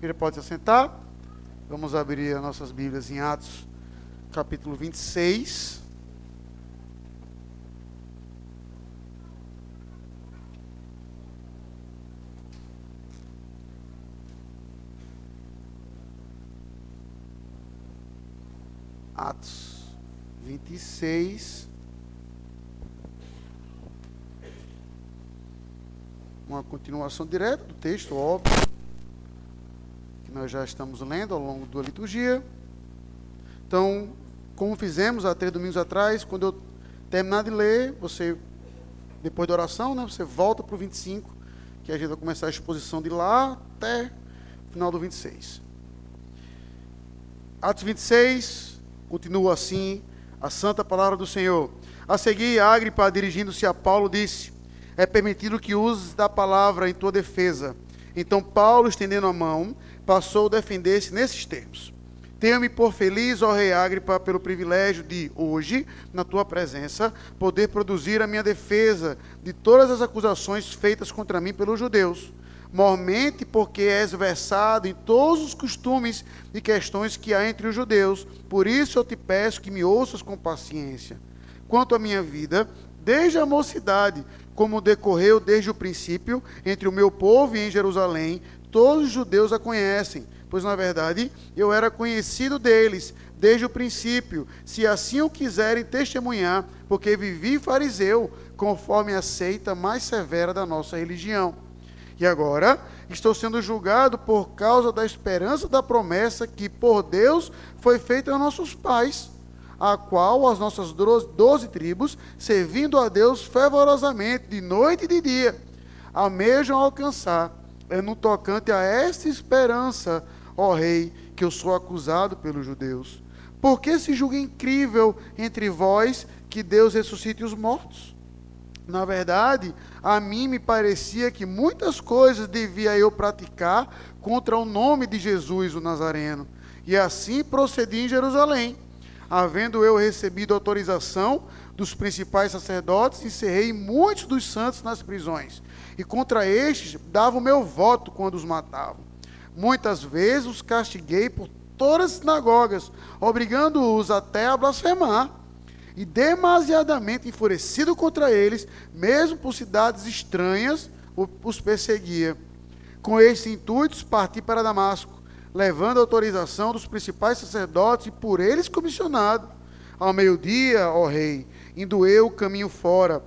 Ele pode se assentar. Vamos abrir as nossas Bíblias em Atos, capítulo 26. Atos 26. Uma continuação direta do texto, óbvio, nós já estamos lendo ao longo da liturgia. Então, como fizemos há três domingos atrás, quando eu terminar de ler, você, depois da oração, né, você volta para o 25, que a gente vai começar a exposição de lá até o final do 26. Atos 26, Continua assim a santa palavra do Senhor. A seguir, Agripa, dirigindo-se a Paulo, disse: É permitido que uses da palavra em tua defesa. Então Paulo, estendendo a mão, passou a defender-se nesses termos: Tenho-me por feliz, ó rei Agripa, pelo privilégio de, hoje, na tua presença, poder produzir a minha defesa de todas as acusações feitas contra mim pelos judeus mormente porque és versado em todos os costumes e questões que há entre os judeus. Por isso eu te peço que me ouças com paciência. Quanto à minha vida, desde a mocidade, como decorreu desde o princípio, entre o meu povo e em Jerusalém, todos os judeus a conhecem, pois na verdade eu era conhecido deles desde o princípio, se assim o quiserem testemunhar, porque vivi fariseu, conforme a seita mais severa da nossa religião. E agora estou sendo julgado por causa da esperança da promessa que por Deus foi feita a nossos pais, a qual as nossas doze tribos, servindo a Deus fervorosamente, de noite e de dia, almejam alcançar. É no tocante a esta esperança, ó Rei, que eu sou acusado pelos judeus. Por que se julga incrível entre vós que Deus ressuscite os mortos? Na verdade, a mim me parecia que muitas coisas devia eu praticar contra o nome de Jesus, o Nazareno. E assim procedi em Jerusalém. Havendo eu recebido autorização dos principais sacerdotes, encerrei muitos dos santos nas prisões. E contra estes dava o meu voto quando os matavam. Muitas vezes os castiguei por todas as sinagogas, obrigando-os até a blasfemar e demasiadamente enfurecido contra eles, mesmo por cidades estranhas, os perseguia. Com estes intuitos, parti para Damasco, levando a autorização dos principais sacerdotes e por eles comissionado. Ao meio-dia, ó rei, indo eu caminho fora,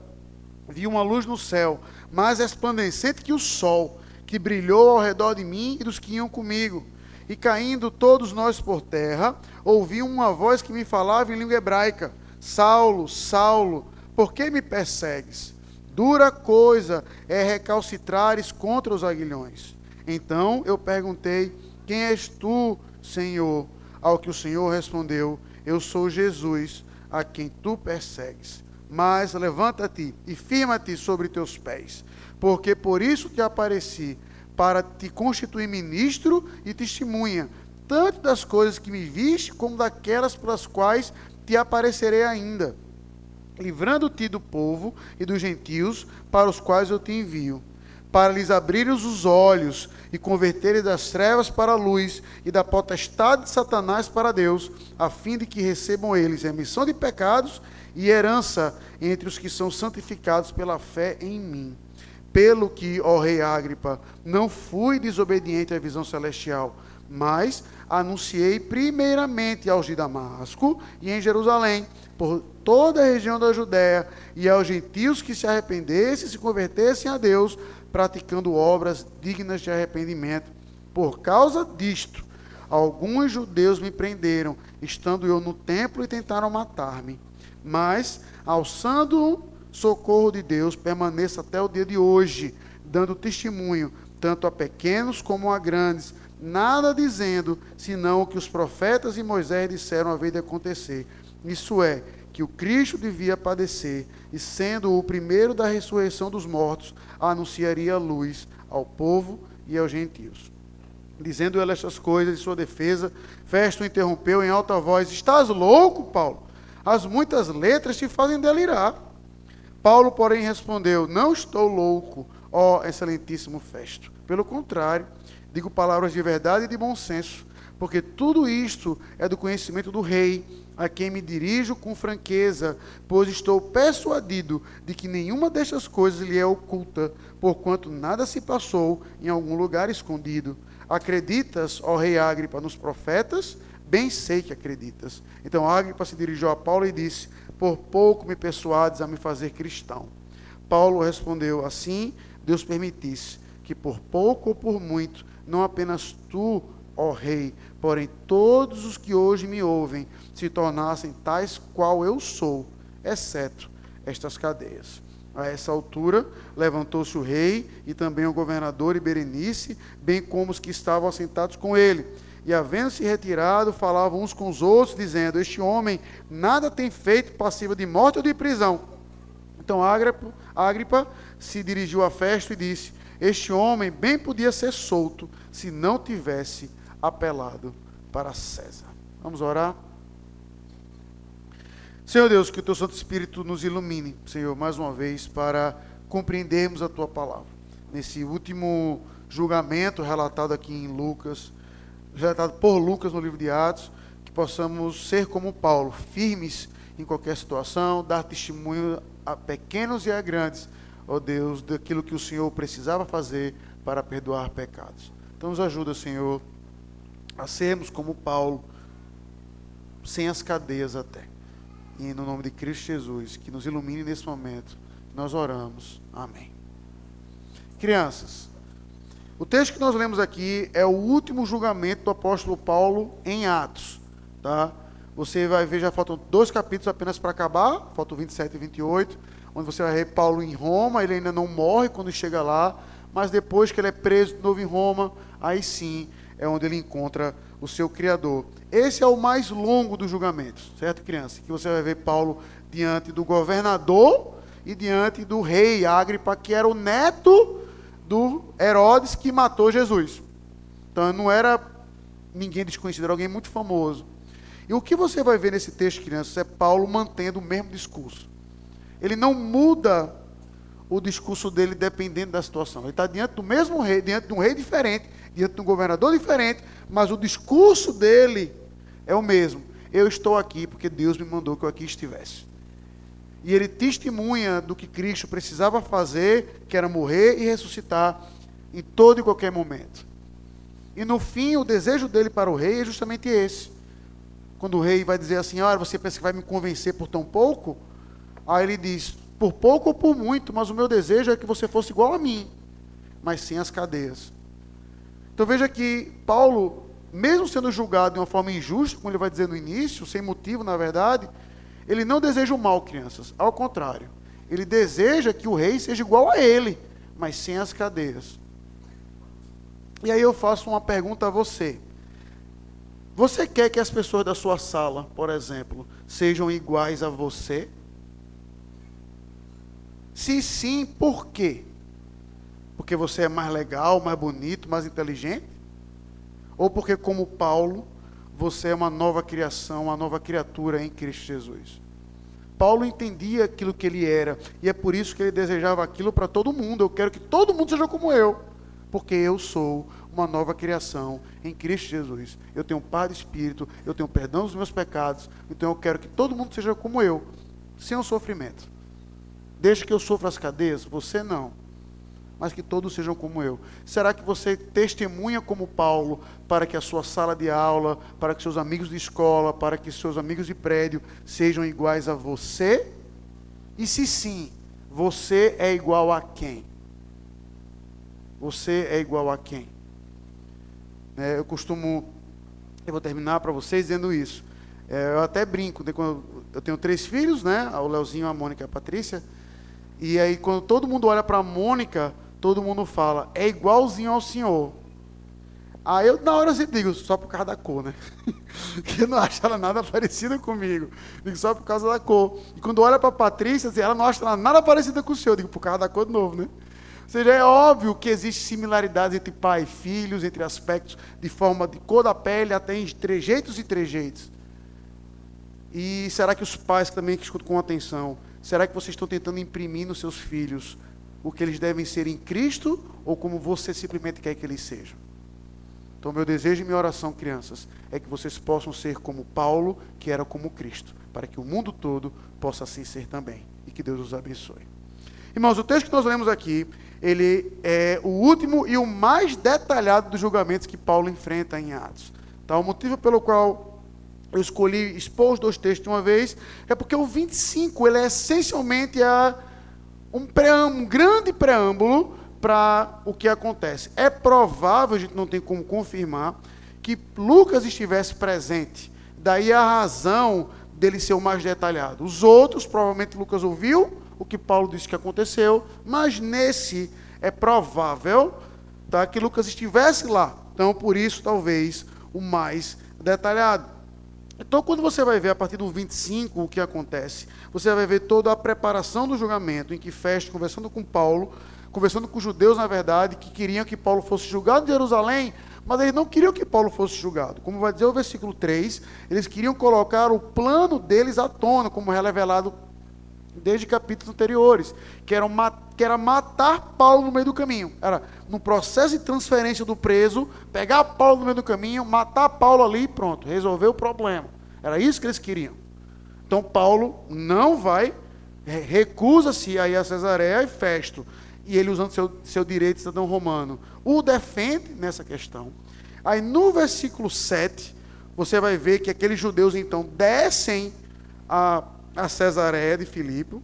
vi uma luz no céu, mais resplandecente que o sol, que brilhou ao redor de mim e dos que iam comigo. E caindo todos nós por terra, ouvi uma voz que me falava em língua hebraica Saulo, Saulo, por que me persegues? Dura coisa é recalcitrares contra os aguilhões. Então eu perguntei: Quem és tu, Senhor? Ao que o Senhor respondeu: Eu sou Jesus, a quem tu persegues. Mas levanta-te e firma-te sobre teus pés, porque por isso te apareci, para te constituir ministro e testemunha, tanto das coisas que me viste, como daquelas pelas quais te aparecerei ainda, livrando-te do povo e dos gentios para os quais eu te envio, para lhes abrires os olhos e converterem das trevas para a luz e da potestade de Satanás para Deus, a fim de que recebam eles remissão de pecados e herança entre os que são santificados pela fé em mim. Pelo que, ó rei Agripa, não fui desobediente à visão celestial, mas anunciei primeiramente aos de Damasco e em Jerusalém, por toda a região da Judéia, e aos gentios que se arrependessem e se convertessem a Deus, praticando obras dignas de arrependimento. Por causa disto, alguns judeus me prenderam, estando eu no templo, e tentaram matar-me. Mas, alçando socorro de Deus, permaneço até o dia de hoje, dando testemunho, tanto a pequenos como a grandes, nada dizendo, senão o que os profetas e Moisés disseram a vez de acontecer. Isso é, que o Cristo devia padecer, e sendo o primeiro da ressurreição dos mortos, anunciaria luz ao povo e aos gentios. Dizendo ele estas coisas em sua defesa, Festo interrompeu em alta voz: Estás louco, Paulo? As muitas letras te fazem delirar. Paulo, porém, respondeu: Não estou louco, ó excelentíssimo Festo. Pelo contrário, Digo palavras de verdade e de bom senso, porque tudo isto é do conhecimento do Rei, a quem me dirijo com franqueza, pois estou persuadido de que nenhuma destas coisas lhe é oculta, porquanto nada se passou em algum lugar escondido. Acreditas, ó Rei Agripa, nos profetas? Bem sei que acreditas. Então Agripa se dirigiu a Paulo e disse: Por pouco me persuades a me fazer cristão. Paulo respondeu: Assim Deus permitisse que por pouco ou por muito, não apenas tu, ó Rei, porém todos os que hoje me ouvem, se tornassem tais qual eu sou, exceto estas cadeias. A essa altura, levantou-se o rei e também o governador e Berenice, bem como os que estavam assentados com ele. E, havendo-se retirado, falavam uns com os outros, dizendo: Este homem nada tem feito passivo de morte ou de prisão. Então Agripa, Agripa se dirigiu a Festo e disse: Este homem bem podia ser solto se não tivesse apelado para César. Vamos orar? Senhor Deus, que o teu Santo Espírito nos ilumine, Senhor, mais uma vez, para compreendermos a tua palavra. Nesse último julgamento relatado aqui em Lucas, relatado por Lucas no livro de Atos, que possamos ser como Paulo, firmes em qualquer situação, dar testemunho a pequenos e a grandes, ó Deus, daquilo que o Senhor precisava fazer para perdoar pecados. Então nos ajuda, Senhor, a sermos como Paulo, sem as cadeias até. E no nome de Cristo Jesus, que nos ilumine nesse momento, nós oramos. Amém. Crianças, o texto que nós lemos aqui é o último julgamento do apóstolo Paulo em Atos, tá? Você vai ver, já faltam dois capítulos apenas para acabar, faltam 27 e 28, onde você vai ver Paulo em Roma, ele ainda não morre quando chega lá, mas depois que ele é preso de novo em Roma, aí sim é onde ele encontra o seu Criador. Esse é o mais longo dos julgamentos, certo, criança? Que você vai ver Paulo diante do governador e diante do rei Agripa, que era o neto do Herodes que matou Jesus. Então não era ninguém desconhecido, era alguém muito famoso. E o que você vai ver nesse texto, crianças, é Paulo mantendo o mesmo discurso. Ele não muda o discurso dele dependendo da situação. Ele está diante do mesmo rei, diante de um rei diferente, diante de um governador diferente, mas o discurso dele é o mesmo. Eu estou aqui porque Deus me mandou que eu aqui estivesse. E ele testemunha do que Cristo precisava fazer, que era morrer e ressuscitar em todo e qualquer momento. E no fim, o desejo dele para o rei é justamente esse quando o rei vai dizer assim: ah, você pensa que vai me convencer por tão pouco? Aí ele diz: por pouco ou por muito, mas o meu desejo é que você fosse igual a mim, mas sem as cadeias. Então veja que Paulo, mesmo sendo julgado de uma forma injusta, como ele vai dizer no início, sem motivo, na verdade, ele não deseja o mal, crianças. Ao contrário, ele deseja que o rei seja igual a ele, mas sem as cadeias. E aí eu faço uma pergunta a você. Você quer que as pessoas da sua sala, por exemplo, sejam iguais a você? Se sim, por quê? Porque você é mais legal, mais bonito, mais inteligente? Ou porque, como Paulo, você é uma nova criação, uma nova criatura em Cristo Jesus? Paulo entendia aquilo que ele era, e é por isso que ele desejava aquilo para todo mundo. Eu quero que todo mundo seja como eu, porque eu sou uma nova criação em Cristo Jesus. Eu tenho paz de espírito, eu tenho perdão dos meus pecados, então eu quero que todo mundo seja como eu, sem o sofrimento. Deixa que eu sofra as cadeias, você não. Mas que todos sejam como eu. Será que você testemunha como Paulo para que a sua sala de aula, para que seus amigos de escola, para que seus amigos de prédio sejam iguais a você? E se sim, você é igual a quem? Você é igual a quem? É, eu costumo, eu vou terminar para vocês dizendo isso. É, eu até brinco, né, eu tenho três filhos, né? O Leozinho, a Mônica e a Patrícia. E aí, quando todo mundo olha para a Mônica, todo mundo fala, é igualzinho ao senhor. Aí eu, na hora, eu digo, só por causa da cor, né? que não acho ela nada parecida comigo. Digo, só por causa da cor. E quando olha para a Patrícia, assim, ela não acha ela nada parecida com o senhor. Digo, por causa da cor de novo, né? seja, é óbvio que existe similaridades entre pai e filhos, entre aspectos de forma de cor da pele, até em trejeitos e trejeitos. E será que os pais também que escutam com atenção, será que vocês estão tentando imprimir nos seus filhos o que eles devem ser em Cristo ou como você simplesmente quer que eles sejam? Então, meu desejo e minha oração, crianças, é que vocês possam ser como Paulo, que era como Cristo, para que o mundo todo possa assim ser também. E que Deus os abençoe. Irmãos, o texto que nós lemos aqui, ele é o último e o mais detalhado dos julgamentos que Paulo enfrenta em Atos. Tá? O motivo pelo qual eu escolhi expor os dois textos de uma vez é porque o 25 ele é essencialmente a, um, preâmbulo, um grande preâmbulo para o que acontece. É provável, a gente não tem como confirmar, que Lucas estivesse presente. Daí a razão dele ser o mais detalhado. Os outros, provavelmente Lucas ouviu o que Paulo disse que aconteceu, mas nesse é provável tá, que Lucas estivesse lá. Então, por isso, talvez, o mais detalhado. Então, quando você vai ver a partir do 25 o que acontece, você vai ver toda a preparação do julgamento, em que Festo, conversando com Paulo, conversando com os judeus, na verdade, que queriam que Paulo fosse julgado em Jerusalém, mas eles não queriam que Paulo fosse julgado. Como vai dizer o versículo 3, eles queriam colocar o plano deles à tona, como revelado desde capítulos anteriores, que era, que era matar Paulo no meio do caminho. Era no processo de transferência do preso, pegar Paulo no meio do caminho, matar Paulo ali e pronto, resolver o problema. Era isso que eles queriam. Então Paulo não vai, recusa-se aí a Cesareia e Festo e ele usando seu, seu direito de cidadão romano, o defende nessa questão. Aí no versículo 7, você vai ver que aqueles judeus então descem a, a Cesareia de Filipe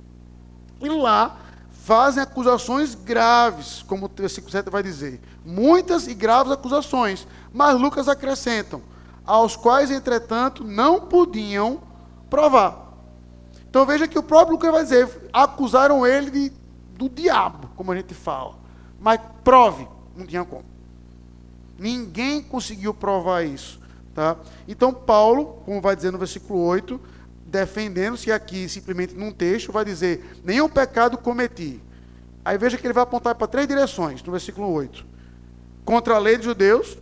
e lá fazem acusações graves, como o versículo 7 vai dizer. Muitas e graves acusações, mas Lucas acrescentam, aos quais, entretanto, não podiam provar. Então veja que o próprio Lucas vai dizer, acusaram ele de do diabo, como a gente fala. Mas prove, não tinha como. Ninguém conseguiu provar isso. Tá? Então, Paulo, como vai dizer no versículo 8, defendendo-se aqui simplesmente num texto, vai dizer: nenhum pecado cometi. Aí veja que ele vai apontar para três direções, no versículo 8: contra a lei dos judeus,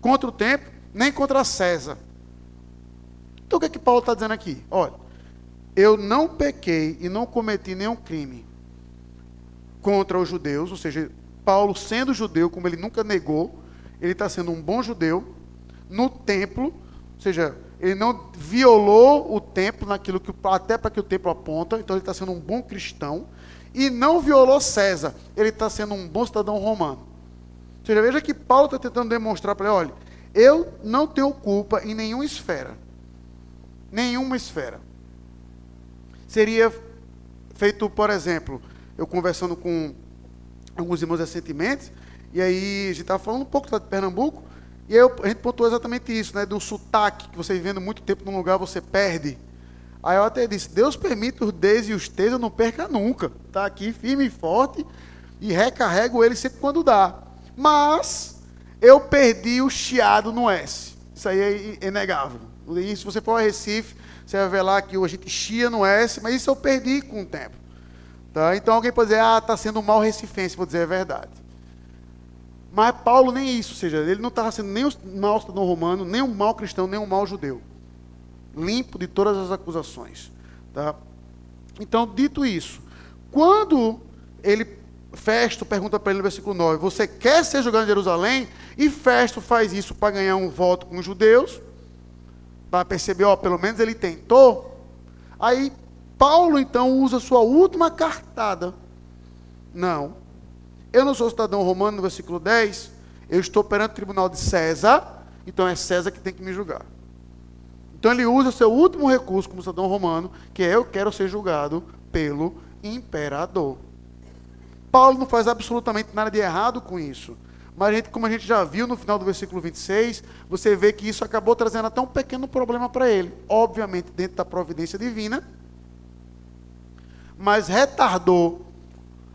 contra o templo, nem contra César. Então, o que é que Paulo está dizendo aqui? Olha, eu não pequei e não cometi nenhum crime contra os judeus, ou seja, Paulo, sendo judeu, como ele nunca negou, ele está sendo um bom judeu, no templo, ou seja, ele não violou o templo naquilo que até para que o templo aponta, então ele está sendo um bom cristão, e não violou César, ele está sendo um bom cidadão romano. Ou seja, veja que Paulo está tentando demonstrar para ele, olha, eu não tenho culpa em nenhuma esfera. Nenhuma esfera. Seria feito, por exemplo, eu conversando com alguns irmãos recentemente, e aí a gente estava falando um pouco de Pernambuco, e a gente pontuou exatamente isso, né? Do sotaque, que você vivendo muito tempo num lugar, você perde. Aí eu até disse, Deus permite os Ds e os T's, eu não perca nunca. Está aqui firme e forte, e recarrego ele sempre quando dá. Mas eu perdi o chiado no S. Isso aí é inegável. E se você for a Recife, você vai ver lá que a gente chia no S, mas isso eu perdi com o tempo. Tá? Então alguém pode dizer, ah, está sendo um mal recifense, vou dizer, é verdade. Mas Paulo nem isso, ou seja, ele não estava sendo nem um mau cidadão romano, nem um mau cristão, nem um mau judeu. Limpo de todas as acusações. Tá? Então, dito isso, quando ele, Festo pergunta para ele no versículo 9, você quer ser jogado em Jerusalém? E Festo faz isso para ganhar um voto com os judeus, para perceber, ó, pelo menos ele tentou. Aí Paulo então usa sua última cartada. Não. Eu não sou cidadão romano, no versículo 10. Eu estou perante o tribunal de César. Então é César que tem que me julgar. Então ele usa seu último recurso como cidadão romano, que é eu quero ser julgado pelo imperador. Paulo não faz absolutamente nada de errado com isso. Mas a gente, como a gente já viu no final do versículo 26, você vê que isso acabou trazendo até um pequeno problema para ele. Obviamente, dentro da providência divina, mas retardou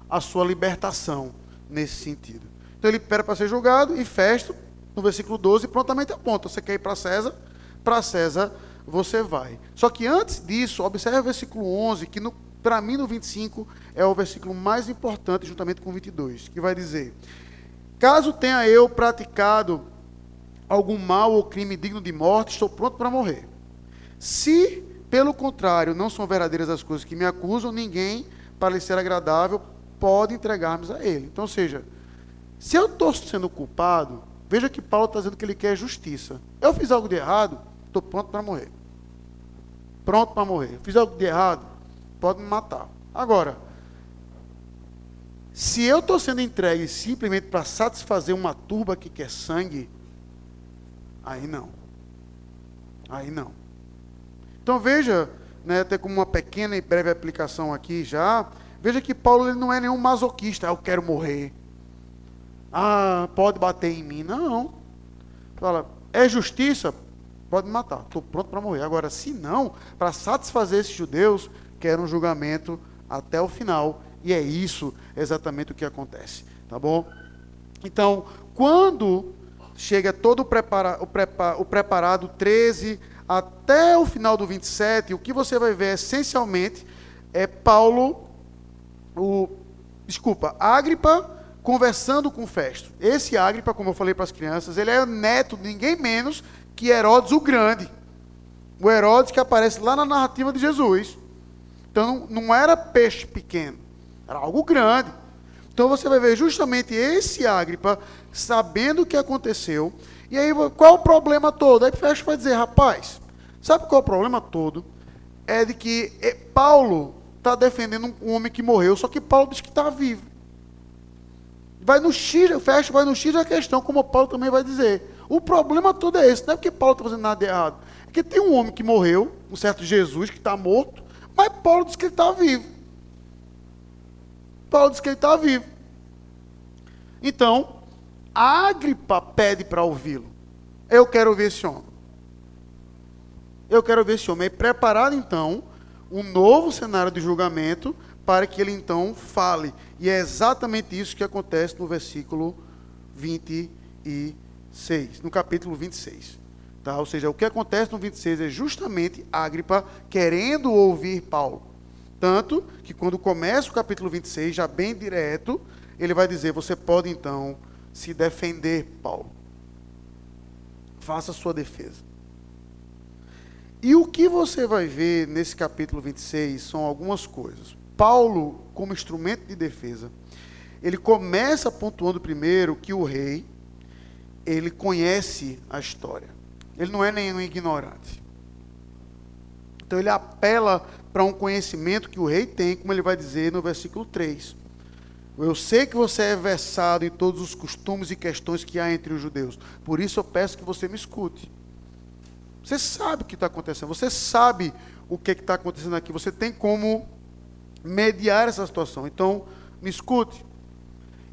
a sua libertação nesse sentido. Então ele pede para ser julgado e Festo, no versículo 12, prontamente aponta: você quer ir para César? Para César você vai. Só que antes disso, observe o versículo 11, que para mim no 25 é o versículo mais importante, juntamente com o 22, que vai dizer: Caso tenha eu praticado algum mal ou crime digno de morte, estou pronto para morrer. Se pelo contrário, não são verdadeiras as coisas que me acusam, ninguém, para lhe ser agradável, pode entregar-me a ele. Então, ou seja, se eu estou sendo culpado, Veja que Paulo está dizendo que ele quer justiça. Eu fiz algo de errado, estou pronto para morrer. Pronto para morrer. fiz algo de errado, pode me matar. Agora, se eu estou sendo entregue simplesmente para satisfazer uma turba que quer sangue, aí não. Aí não. Então veja, né, até como uma pequena e breve aplicação aqui já, veja que Paulo ele não é nenhum masoquista, eu quero morrer. Ah, pode bater em mim. Não. Fala, é justiça? Pode me matar. Estou pronto para morrer. Agora, se não, para satisfazer esses judeus, quero um julgamento até o final. E é isso exatamente o que acontece. Tá bom? Então, quando chega todo o, prepara, o, o preparado 13 até o final do 27, o que você vai ver essencialmente é Paulo, o, desculpa, Agripa conversando com Festo. Esse Agripa, como eu falei para as crianças, ele é neto de ninguém menos que Herodes o Grande. O Herodes que aparece lá na narrativa de Jesus. Então não era peixe pequeno, era algo grande. Então você vai ver justamente esse Agripa sabendo o que aconteceu. E aí, qual o problema todo? Aí Festo vai dizer, rapaz, sabe qual é o problema todo? É de que eh, Paulo está defendendo um homem que morreu, só que Paulo diz que está vivo. Vai no X, fecha, vai no X da questão, como Paulo também vai dizer. O problema todo é esse, não é porque Paulo está fazendo nada de errado. É que tem um homem que morreu, um certo Jesus, que está morto, mas Paulo diz que ele está vivo. Paulo diz que ele está vivo. Então, a Agripa pede para ouvi-lo. Eu quero ver esse homem. Eu quero ver esse homem. E preparado, então, um novo cenário de julgamento para que ele então fale. E é exatamente isso que acontece no versículo 26, no capítulo 26. Tá? Ou seja, o que acontece no 26 é justamente Agripa querendo ouvir Paulo. Tanto que quando começa o capítulo 26, já bem direto, ele vai dizer: Você pode então se defender, Paulo. Faça a sua defesa. E o que você vai ver nesse capítulo 26 são algumas coisas. Paulo, como instrumento de defesa, ele começa pontuando primeiro que o rei, ele conhece a história. Ele não é nenhum ignorante. Então ele apela para um conhecimento que o rei tem, como ele vai dizer no versículo 3. Eu sei que você é versado em todos os costumes e questões que há entre os judeus. Por isso eu peço que você me escute. Você sabe o que está acontecendo. Você sabe o que está acontecendo aqui. Você tem como mediar essa situação. Então, me escute.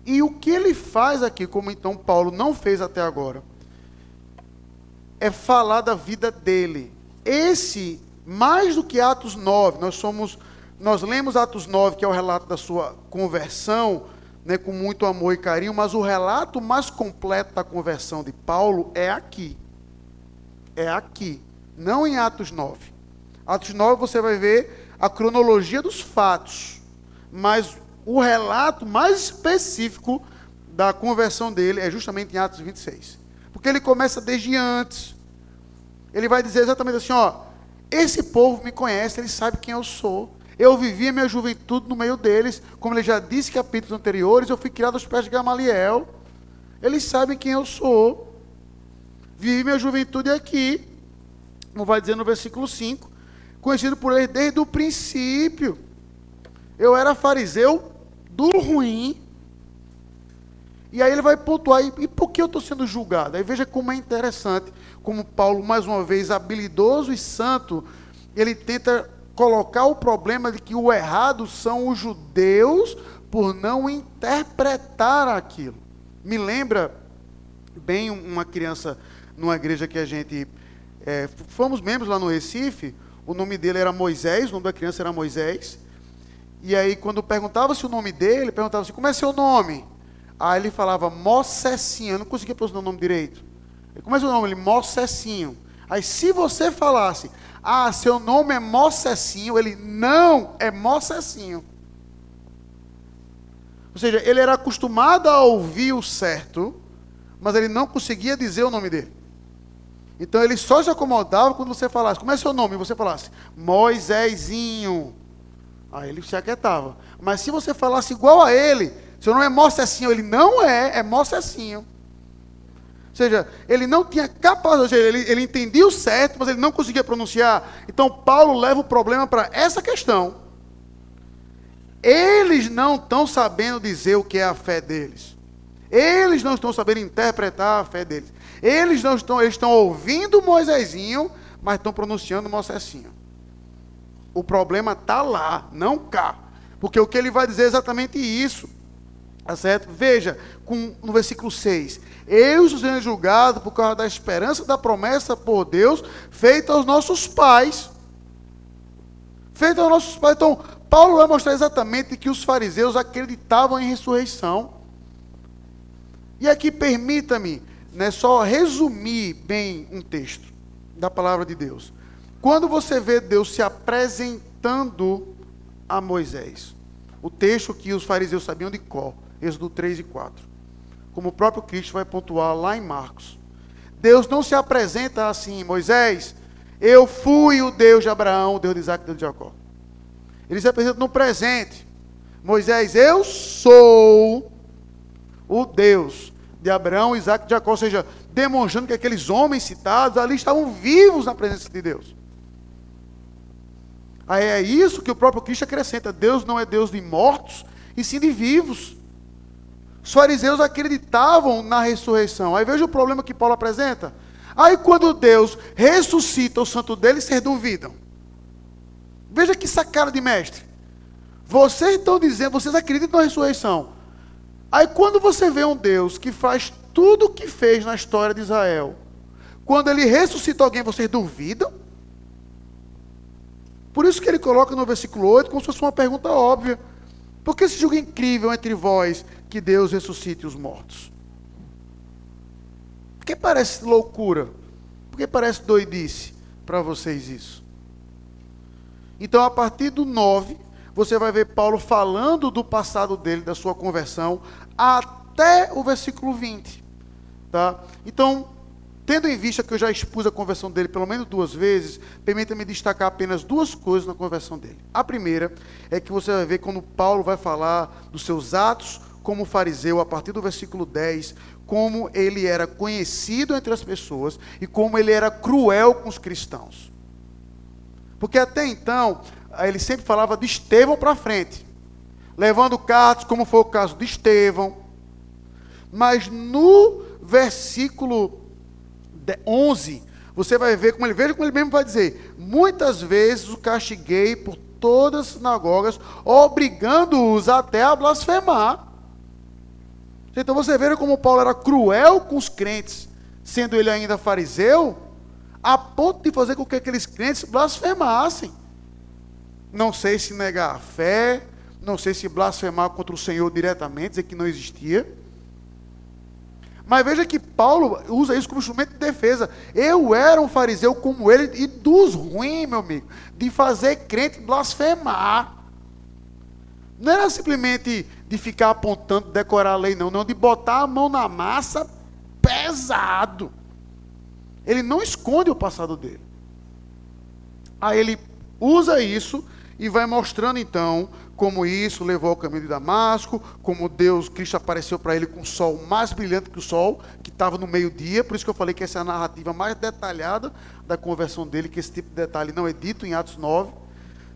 E o que ele faz aqui, como então Paulo não fez até agora, é falar da vida dele. Esse, mais do que Atos 9, nós somos, nós lemos Atos 9, que é o relato da sua conversão, né, com muito amor e carinho, mas o relato mais completo da conversão de Paulo é aqui. É aqui, não em Atos 9. Atos 9 você vai ver a cronologia dos fatos, mas o relato mais específico da conversão dele é justamente em Atos 26. Porque ele começa desde antes. Ele vai dizer exatamente assim: ó, esse povo me conhece, ele sabe quem eu sou. Eu vivi a minha juventude no meio deles, como ele já disse em capítulos anteriores, eu fui criado aos pés de Gamaliel. Eles sabem quem eu sou. Vivi minha juventude aqui. Como vai dizer no versículo 5 conhecido por ele desde o princípio. Eu era fariseu do ruim. E aí ele vai pontuar, e por que eu estou sendo julgado? Aí veja como é interessante, como Paulo, mais uma vez, habilidoso e santo, ele tenta colocar o problema de que o errado são os judeus por não interpretar aquilo. Me lembra bem uma criança numa igreja que a gente é, fomos membros lá no Recife, o nome dele era Moisés, o nome da criança era Moisés. E aí, quando perguntava-se o nome dele, perguntava assim, como é seu nome? Aí ele falava Mocessinho, eu não conseguia pronunciar o nome direito. Como é seu nome? Ele, Mocessinho. Aí, se você falasse, ah, seu nome é Mocessinho, ele, não, é Mocessinho. Ou seja, ele era acostumado a ouvir o certo, mas ele não conseguia dizer o nome dele. Então ele só se acomodava quando você falasse, como é seu nome? E você falasse, Moisésinho. Aí ele se aquietava. Mas se você falasse igual a ele, seu nome é Mocecinho, ele não é, é Mocecinho. Ou seja, ele não tinha capacidade, ele, ele entendia o certo, mas ele não conseguia pronunciar. Então, Paulo leva o problema para essa questão. Eles não estão sabendo dizer o que é a fé deles. Eles não estão sabendo interpretar a fé deles. Eles não estão, eles estão ouvindo Moisésinho, mas estão pronunciando Mocecinho. O problema está lá, não cá. Porque o que ele vai dizer é exatamente isso. Tá certo? Veja, com, no versículo 6. Eu estou sendo julgado por causa da esperança da promessa por Deus feita aos nossos pais. Feita aos nossos pais. Então, Paulo vai mostrar exatamente que os fariseus acreditavam em ressurreição. E aqui permita-me né, só resumir bem um texto da palavra de Deus. Quando você vê Deus se apresentando a Moisés, o texto que os fariseus sabiam de cor, Êxodo 3 e 4, como o próprio Cristo vai pontuar lá em Marcos. Deus não se apresenta assim, Moisés, eu fui o Deus de Abraão, o Deus de Isaac, o Deus de Jacó. Ele se apresenta no presente. Moisés, eu sou o Deus de Abraão, Isaac e Jacó, ou seja, demonstrando que aqueles homens citados ali estavam vivos na presença de Deus. Aí é isso que o próprio Cristo acrescenta: Deus não é Deus de mortos, e sim de vivos. Os fariseus acreditavam na ressurreição. Aí veja o problema que Paulo apresenta. Aí quando Deus ressuscita o santo dele, vocês duvidam. Veja que sacada de mestre. Vocês estão dizendo, vocês acreditam na ressurreição. Aí quando você vê um Deus que faz tudo o que fez na história de Israel, quando ele ressuscita alguém, vocês duvidam? Por isso que ele coloca no versículo 8 como se fosse uma pergunta óbvia. Por que se julga incrível entre vós que Deus ressuscite os mortos? Por que parece loucura? Por que parece doidice para vocês isso? Então, a partir do 9, você vai ver Paulo falando do passado dele, da sua conversão, até o versículo 20. Tá? Então, Tendo em vista que eu já expus a conversão dele pelo menos duas vezes, permita-me destacar apenas duas coisas na conversão dele. A primeira é que você vai ver quando Paulo vai falar dos seus atos como fariseu, a partir do versículo 10, como ele era conhecido entre as pessoas e como ele era cruel com os cristãos. Porque até então, ele sempre falava de Estevão para frente, levando cartas, como foi o caso de Estevão. Mas no versículo 11, você vai ver como ele veja como ele mesmo vai dizer: muitas vezes o castiguei por todas as sinagogas, obrigando-os até a blasfemar. Então você vê como Paulo era cruel com os crentes, sendo ele ainda fariseu, a ponto de fazer com que aqueles crentes blasfemassem. Não sei se negar a fé, não sei se blasfemar contra o Senhor diretamente, dizer que não existia. Mas veja que Paulo usa isso como instrumento de defesa. Eu era um fariseu como ele, e dos ruins, meu amigo, de fazer crente blasfemar. Não era simplesmente de ficar apontando, decorar a lei, não, não, de botar a mão na massa pesado. Ele não esconde o passado dele. Aí ele usa isso e vai mostrando então como isso levou ao caminho de Damasco, como Deus, Cristo apareceu para ele com o sol mais brilhante que o sol, que estava no meio-dia, por isso que eu falei que essa é a narrativa mais detalhada da conversão dele, que esse tipo de detalhe não é dito em Atos 9,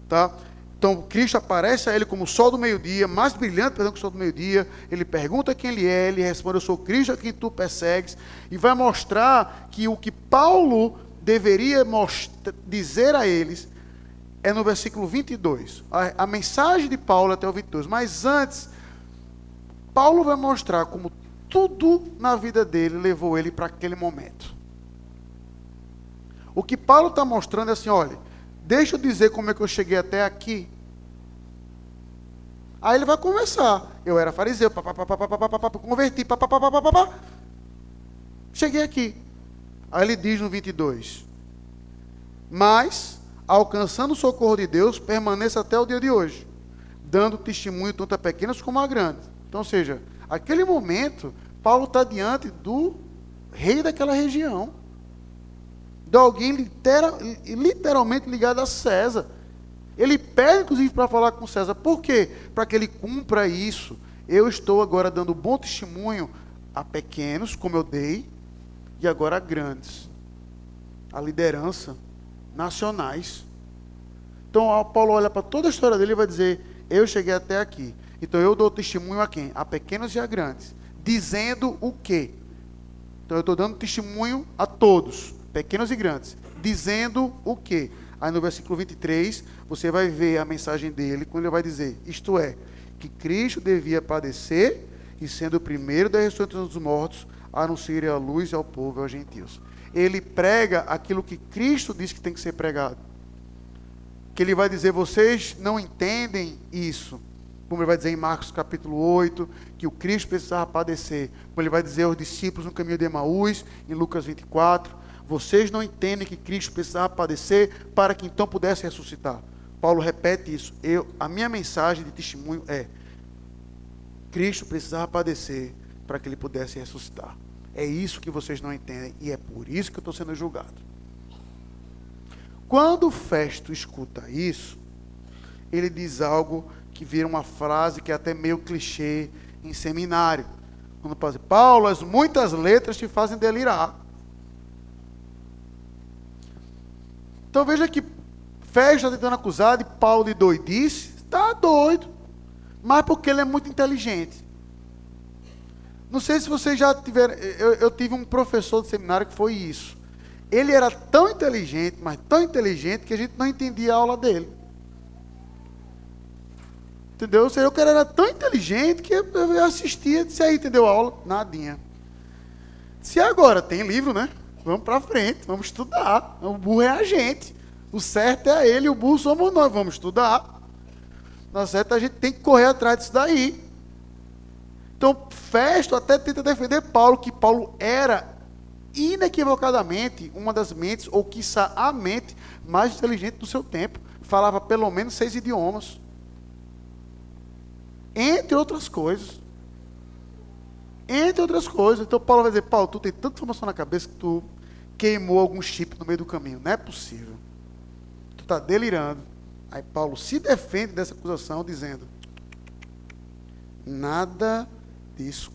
tá? Então, Cristo aparece a ele como o sol do meio-dia, mais brilhante perdão, que o sol do meio-dia. Ele pergunta quem ele é, ele responde: Eu sou Cristo a quem tu persegues. E vai mostrar que o que Paulo deveria dizer a eles é no versículo 22. A, a mensagem de Paulo é até o 22. Mas antes, Paulo vai mostrar como tudo na vida dele levou ele para aquele momento. O que Paulo está mostrando é assim: olha, deixa eu dizer como é que eu cheguei até aqui. Aí ele vai conversar. Eu era fariseu, converti, cheguei aqui. Aí ele diz no 22: Mas alcançando o socorro de Deus, permaneça até o dia de hoje, dando testemunho tanto a pequenas como a grandes. Então, ou seja, aquele momento, Paulo está diante do rei daquela região, de alguém litera, literalmente ligado a César. Ele pede, inclusive, para falar com César. Por quê? Para que ele cumpra isso. Eu estou agora dando bom testemunho a pequenos, como eu dei, e agora grandes. A liderança, nacionais. Então Paulo olha para toda a história dele e vai dizer: Eu cheguei até aqui. Então eu dou testemunho a quem? A pequenos e a grandes. Dizendo o quê? Então eu estou dando testemunho a todos, pequenos e grandes. Dizendo o quê? Aí no versículo 23, você vai ver a mensagem dele, quando ele vai dizer: Isto é, que Cristo devia padecer e, sendo o primeiro da ressurreição dos mortos, anunciar a luz ao povo e aos gentios. Ele prega aquilo que Cristo disse que tem que ser pregado. Que ele vai dizer: Vocês não entendem isso. Como ele vai dizer em Marcos capítulo 8, que o Cristo precisava padecer. Como ele vai dizer aos discípulos no caminho de Emaús, em Lucas 24 vocês não entendem que Cristo precisava padecer para que então pudesse ressuscitar. Paulo repete isso. Eu, a minha mensagem de testemunho é: Cristo precisava padecer para que ele pudesse ressuscitar. É isso que vocês não entendem e é por isso que eu estou sendo julgado. Quando Festo escuta isso, ele diz algo que vira uma frase que é até meio clichê em seminário. Quando assim, Paulo, as muitas letras te fazem delirar. Então veja que Festo está tentando acusar de Paulo de doidice. Está doido. Mas porque ele é muito inteligente. Não sei se vocês já tiveram. Eu, eu, tive um professor de seminário que foi isso. Ele era tão inteligente, mas tão inteligente, que a gente não entendia a aula dele. Entendeu? Ou seja, o cara era tão inteligente que eu assistia, disse aí, entendeu a aula? Nadinha. Se agora tem livro, né? Vamos para frente, vamos estudar. O burro é a gente. O certo é ele, o burro somos nós. Vamos estudar. Na certo, a gente tem que correr atrás disso daí. Então, Festo até tenta defender Paulo, que Paulo era inequivocadamente uma das mentes, ou quiçá a mente mais inteligente do seu tempo. Falava pelo menos seis idiomas. Entre outras coisas. Entre outras coisas. Então Paulo vai dizer, Paulo, tu tem tanta informação na cabeça que tu queimou algum chip no meio do caminho. Não é possível. Tu está delirando. Aí Paulo se defende dessa acusação, dizendo: Nada disso.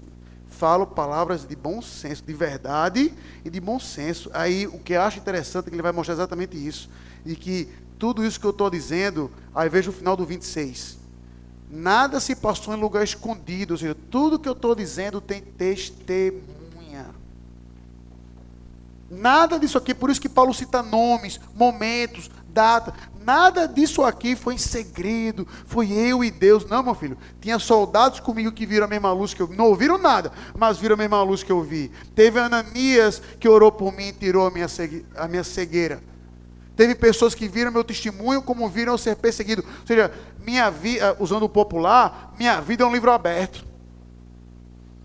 Falo palavras de bom senso, de verdade e de bom senso. Aí o que eu acho interessante é que ele vai mostrar exatamente isso. E que tudo isso que eu estou dizendo, aí veja o final do 26. Nada se passou em lugar escondido, ou seja, tudo que eu estou dizendo tem testemunho. Nada disso aqui, por isso que Paulo cita nomes, momentos, data. Nada disso aqui foi em segredo, foi eu e Deus. Não, meu filho. Tinha soldados comigo que viram a mesma luz que eu vi. Não ouviram nada, mas viram a mesma luz que eu vi. Teve Ananias que orou por mim e tirou a minha, a minha cegueira. Teve pessoas que viram meu testemunho como viram eu ser perseguido. Ou seja, minha vida, usando o popular, minha vida é um livro aberto.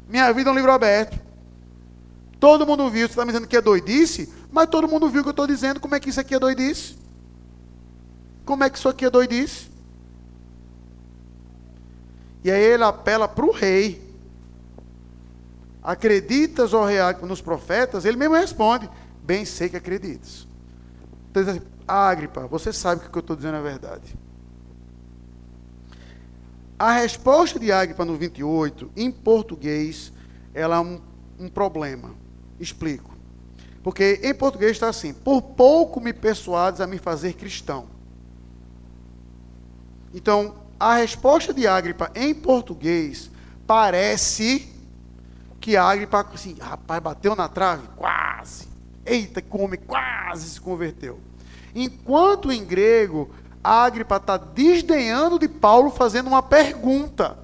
Minha vida é um livro aberto. Todo mundo viu, você está me dizendo que é doidice, mas todo mundo viu o que eu estou dizendo, como é que isso aqui é doidice? Como é que isso aqui é doidice? E aí ele apela para o rei. Acreditas, ó rei, nos profetas? Ele mesmo responde, bem sei que acreditas. Então ele diz assim, Agripa, você sabe que o que eu estou dizendo é verdade. A resposta de Agripa no 28, em português, ela é um, um problema. Explico. Porque em português está assim: por pouco me persuades a me fazer cristão. Então, a resposta de Agripa em português parece que Agripa, assim, rapaz, bateu na trave? Quase. Eita, como quase se converteu. Enquanto em grego, Agripa está desdenhando de Paulo fazendo uma pergunta.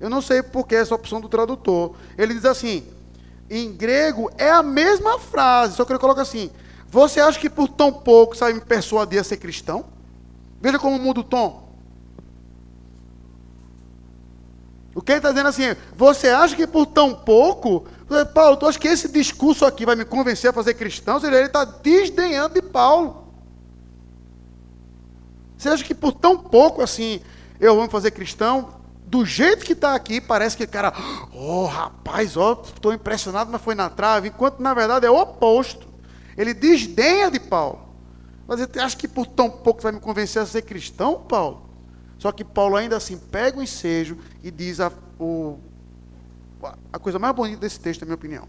Eu não sei por que essa opção do tradutor. Ele diz assim: em grego é a mesma frase, só que ele coloca assim: Você acha que por tão pouco sabe me persuadir a ser cristão? Veja como muda o tom. O que ele está dizendo assim, você acha que por tão pouco, Paulo, tu acha que esse discurso aqui vai me convencer a fazer cristão? Ou seja, ele está desdenhando de Paulo. Você acha que por tão pouco assim eu vou me fazer cristão? do jeito que está aqui, parece que o cara, oh rapaz, oh, estou impressionado, mas foi na trave, enquanto na verdade é o oposto. Ele desdenha de Paulo. Mas você acha que por tão pouco vai me convencer a ser cristão, Paulo? Só que Paulo ainda assim pega o ensejo e diz a, o, a coisa mais bonita desse texto, na minha opinião.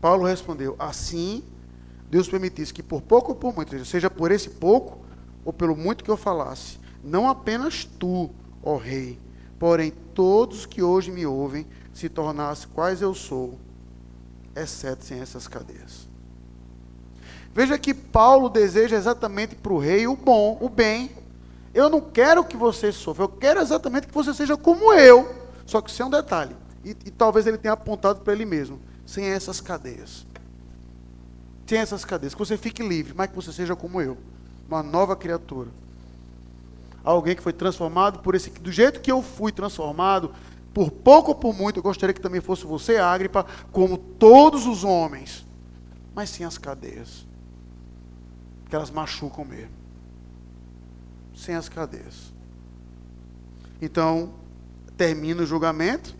Paulo respondeu: Assim Deus permitisse que por pouco ou por muito, seja por esse pouco ou pelo muito que eu falasse, não apenas tu, ó Rei, porém todos que hoje me ouvem se tornassem quais eu sou, exceto sem essas cadeias. Veja que Paulo deseja exatamente para o rei o bom, o bem. Eu não quero que você sofra, eu quero exatamente que você seja como eu. Só que isso é um detalhe. E, e talvez ele tenha apontado para ele mesmo, sem essas cadeias. Sem essas cadeias. Que você fique livre, mas que você seja como eu. Uma nova criatura. Alguém que foi transformado por esse. Do jeito que eu fui transformado, por pouco ou por muito, eu gostaria que também fosse você, Agripa, como todos os homens. Mas sem as cadeias. Que elas machucam mesmo. Sem as cadeias. Então, termina o julgamento,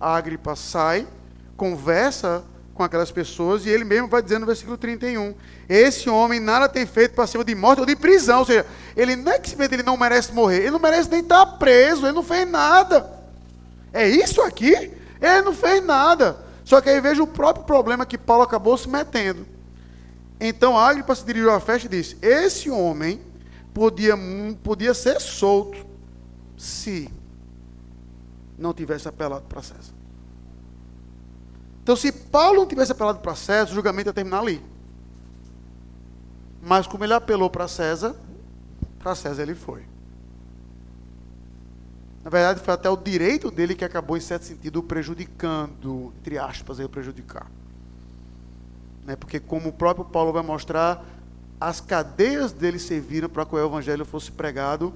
a Agripa sai, conversa com aquelas pessoas e ele mesmo vai dizendo no versículo 31: Esse homem nada tem feito para cima de morte ou de prisão. Ou seja, ele não é que simplesmente ele não merece morrer, ele não merece nem estar preso, ele não fez nada. É isso aqui? Ele não fez nada. Só que aí veja o próprio problema que Paulo acabou se metendo. Então Agripa se dirigiu à festa e disse: Esse homem podia, podia ser solto se não tivesse apelado para César. Então, se Paulo não tivesse apelado para César, o julgamento ia terminar ali. Mas como ele apelou para César, para César ele foi. Na verdade, foi até o direito dele que acabou, em certo sentido, prejudicando, entre aspas, o prejudicar. Né? Porque, como o próprio Paulo vai mostrar, as cadeias dele serviram para que o evangelho fosse pregado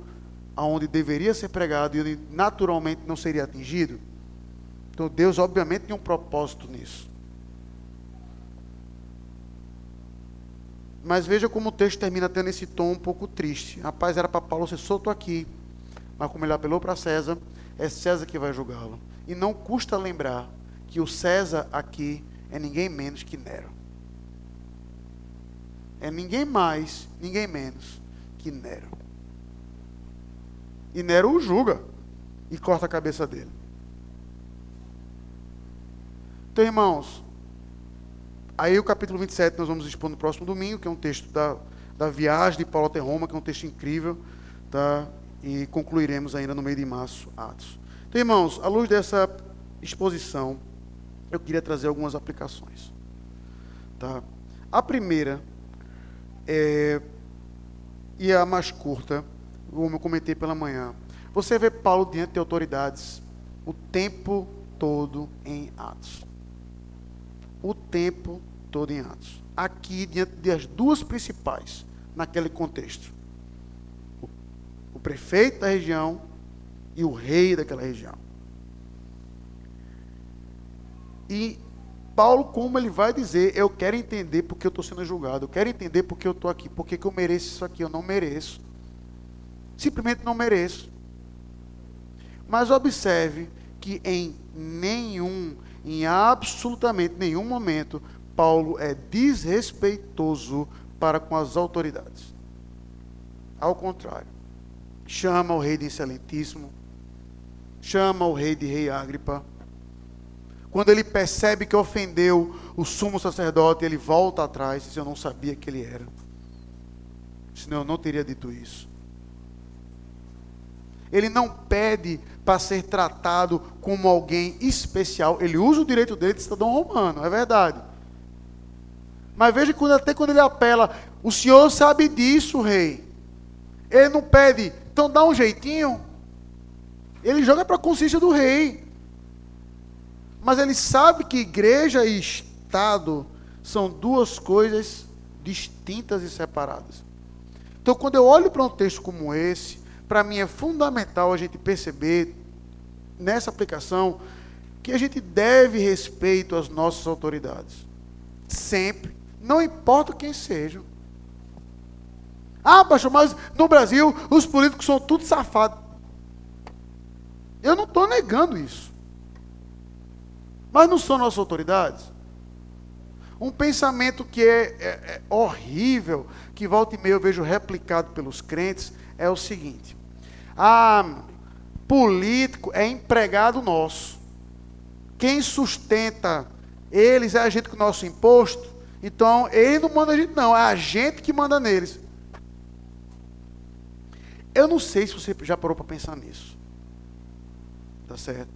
aonde deveria ser pregado e onde naturalmente não seria atingido. Então Deus, obviamente, tem um propósito nisso. Mas veja como o texto termina tendo esse tom um pouco triste. Rapaz, era para Paulo ser solto aqui. Mas como ele apelou para César, é César que vai julgá-lo. E não custa lembrar que o César aqui é ninguém menos que Nero. É ninguém mais, ninguém menos que Nero. E Nero o julga e corta a cabeça dele. Então, irmãos, aí o capítulo 27 nós vamos expor no próximo domingo, que é um texto da, da viagem de Paulo até Roma, que é um texto incrível, tá? E concluiremos ainda no meio de março, Atos. Então, irmãos, à luz dessa exposição, eu queria trazer algumas aplicações. Tá? A primeira, é, e a mais curta, como eu comentei pela manhã. Você vê Paulo diante de autoridades o tempo todo em Atos. O tempo todo em Atos. Aqui, diante das duas principais, naquele contexto: o, o prefeito da região e o rei daquela região. E Paulo, como ele vai dizer, eu quero entender porque eu estou sendo julgado, eu quero entender porque eu estou aqui, porque que eu mereço isso aqui, eu não mereço simplesmente não mereço. Mas observe que em nenhum, em absolutamente nenhum momento, Paulo é desrespeitoso para com as autoridades. Ao contrário, chama o rei de excelentíssimo, chama o rei de rei Agripa. Quando ele percebe que ofendeu o sumo sacerdote, ele volta atrás e diz: Eu não sabia que ele era. Senão eu não teria dito isso. Ele não pede para ser tratado como alguém especial. Ele usa o direito dele de cidadão romano, é verdade. Mas veja que até quando ele apela, o senhor sabe disso, rei. Ele não pede, então dá um jeitinho. Ele joga para a consciência do rei. Mas ele sabe que igreja e Estado são duas coisas distintas e separadas. Então, quando eu olho para um texto como esse, para mim é fundamental a gente perceber nessa aplicação que a gente deve respeito às nossas autoridades. Sempre. Não importa quem sejam. Ah, pastor, mas no Brasil os políticos são tudo safados. Eu não estou negando isso. Mas não são nossas autoridades? Um pensamento que é, é, é horrível, que volta e meia eu vejo replicado pelos crentes, é o seguinte: ah, político é empregado nosso. Quem sustenta eles é a gente com o nosso imposto, então ele não manda a gente, não, é a gente que manda neles. Eu não sei se você já parou para pensar nisso. Tá certo?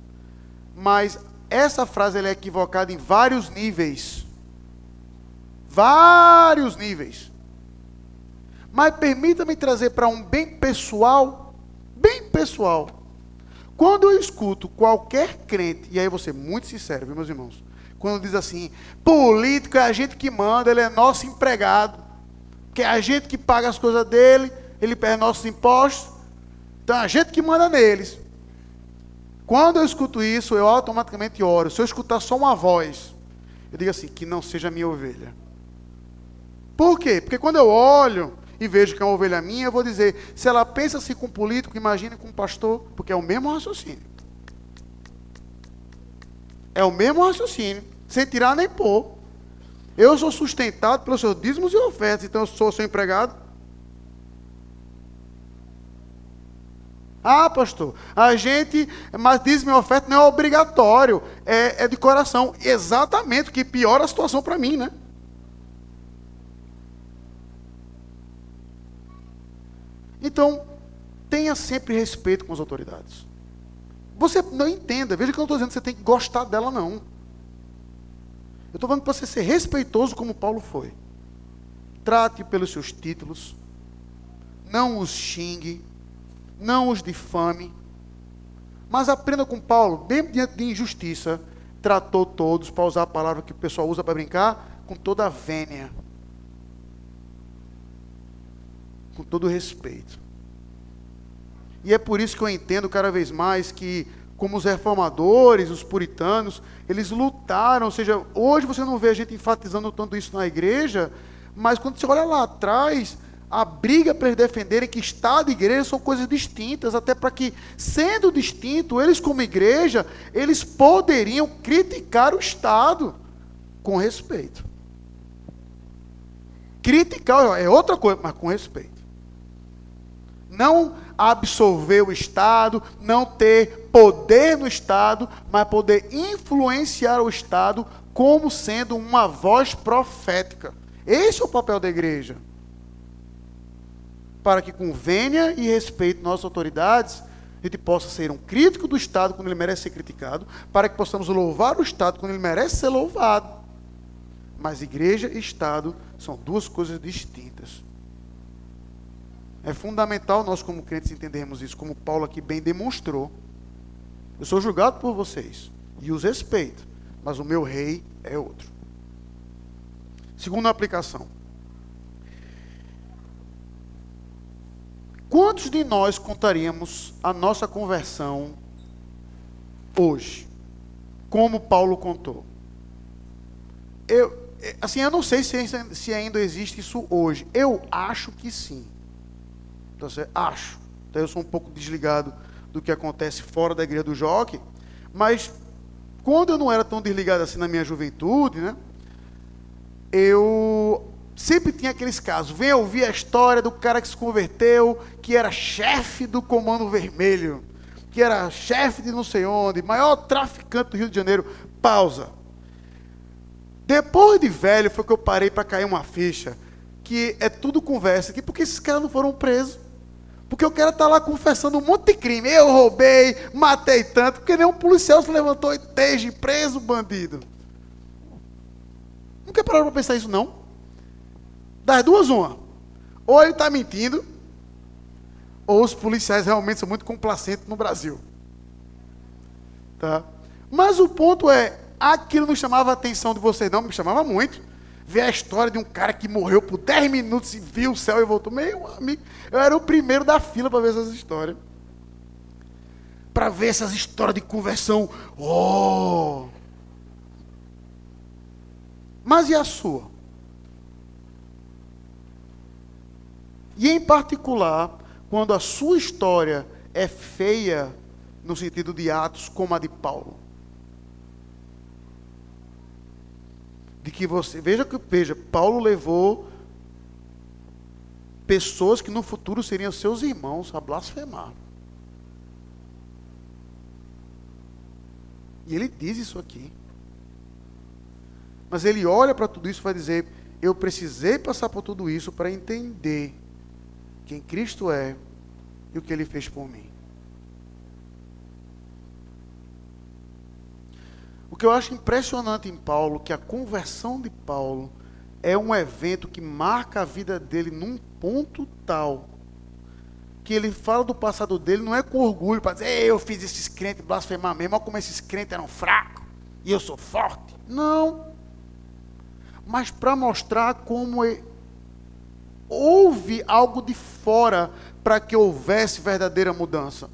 Mas essa frase é equivocada em vários níveis. Vários níveis. Mas permita-me trazer para um bem pessoal, bem pessoal. Quando eu escuto qualquer crente, e aí você muito sincero, viu, meus irmãos? Quando diz assim, político é a gente que manda, ele é nosso empregado, que é a gente que paga as coisas dele, ele perde nossos impostos, então é a gente que manda neles. Quando eu escuto isso, eu automaticamente oro. Se eu escutar só uma voz, eu digo assim: que não seja minha ovelha. Por quê? Porque quando eu olho e vejo que é uma ovelha minha, eu vou dizer: se ela pensa assim com um político, imagine com um pastor, porque é o mesmo raciocínio. É o mesmo raciocínio, sem tirar nem pôr. Eu sou sustentado pelos seus dízimos e ofertas, então eu sou seu empregado. Ah, pastor, a gente, mas diz minha oferta não é obrigatório, é, é de coração. Exatamente, que piora a situação para mim, né? Então, tenha sempre respeito com as autoridades. Você não entenda, veja que eu não estou dizendo que você tem que gostar dela, não. Eu estou falando para você ser respeitoso como Paulo foi. Trate pelos seus títulos, não os xingue, não os difame, mas aprenda com Paulo, bem diante de injustiça, tratou todos, para usar a palavra que o pessoal usa para brincar, com toda a vênia, com todo respeito. E é por isso que eu entendo cada vez mais que, como os reformadores, os puritanos, eles lutaram, ou seja, hoje você não vê a gente enfatizando tanto isso na igreja, mas quando você olha lá atrás, a briga para eles defenderem que Estado e igreja são coisas distintas, até para que, sendo distinto, eles como igreja, eles poderiam criticar o Estado com respeito. Criticar é outra coisa, mas com respeito. Não absolver o Estado, não ter poder no Estado, mas poder influenciar o Estado como sendo uma voz profética. Esse é o papel da igreja para que com vênia e respeito nossas autoridades, a gente possa ser um crítico do Estado quando ele merece ser criticado, para que possamos louvar o Estado quando ele merece ser louvado. Mas igreja e Estado são duas coisas distintas. É fundamental nós, como crentes, entendermos isso, como Paulo aqui bem demonstrou. Eu sou julgado por vocês e os respeito, mas o meu rei é outro. Segunda aplicação. Quantos de nós contaríamos a nossa conversão hoje? Como Paulo contou? Eu, assim, eu não sei se, se ainda existe isso hoje. Eu acho que sim. Então, acho. Então, eu sou um pouco desligado do que acontece fora da igreja do Joque, mas quando eu não era tão desligado assim na minha juventude, né? Eu sempre tinha aqueles casos. Vem ouvir a história do cara que se converteu, que era chefe do Comando Vermelho, que era chefe de não sei onde, maior traficante do Rio de Janeiro. Pausa. Depois de velho foi que eu parei para cair uma ficha, que é tudo conversa aqui, porque esses caras não foram presos. Porque o cara está lá confessando um monte de crime. Eu roubei, matei tanto, porque nenhum policial se levantou e esteja preso, bandido. Nunca pararam para pensar isso, não? Das duas, uma. Ou ele está mentindo, ou os policiais realmente são muito complacentes no Brasil. Tá? Mas o ponto é, aquilo não chamava a atenção de vocês, não, me chamava muito. Ver a história de um cara que morreu por 10 minutos e viu o céu e voltou. Meu amigo, eu era o primeiro da fila para ver essas histórias. Para ver essas histórias de conversão. Oh! Mas e a sua? E em particular, quando a sua história é feia no sentido de atos como a de Paulo. De que você, veja que veja, Paulo levou pessoas que no futuro seriam seus irmãos a blasfemar. E ele diz isso aqui. Mas ele olha para tudo isso e vai dizer: Eu precisei passar por tudo isso para entender quem Cristo é e o que ele fez por mim. O que eu acho impressionante em Paulo, que a conversão de Paulo é um evento que marca a vida dele num ponto tal que ele fala do passado dele não é com orgulho para dizer, eu fiz esses crentes blasfemar mesmo, olha como esses crentes eram fracos e eu sou forte. Não. Mas para mostrar como houve algo de fora para que houvesse verdadeira mudança.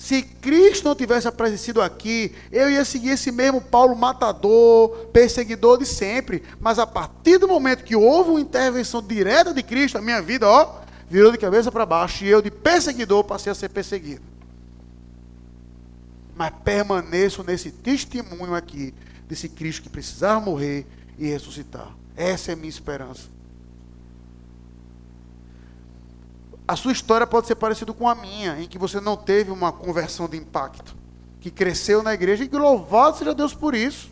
Se Cristo não tivesse aparecido aqui, eu ia seguir esse mesmo Paulo matador, perseguidor de sempre. Mas a partir do momento que houve uma intervenção direta de Cristo na minha vida, ó, virou de cabeça para baixo. E eu, de perseguidor, passei a ser perseguido. Mas permaneço nesse testemunho aqui, desse Cristo que precisava morrer e ressuscitar. Essa é a minha esperança. A sua história pode ser parecida com a minha, em que você não teve uma conversão de impacto, que cresceu na igreja, e louvado seja Deus por isso.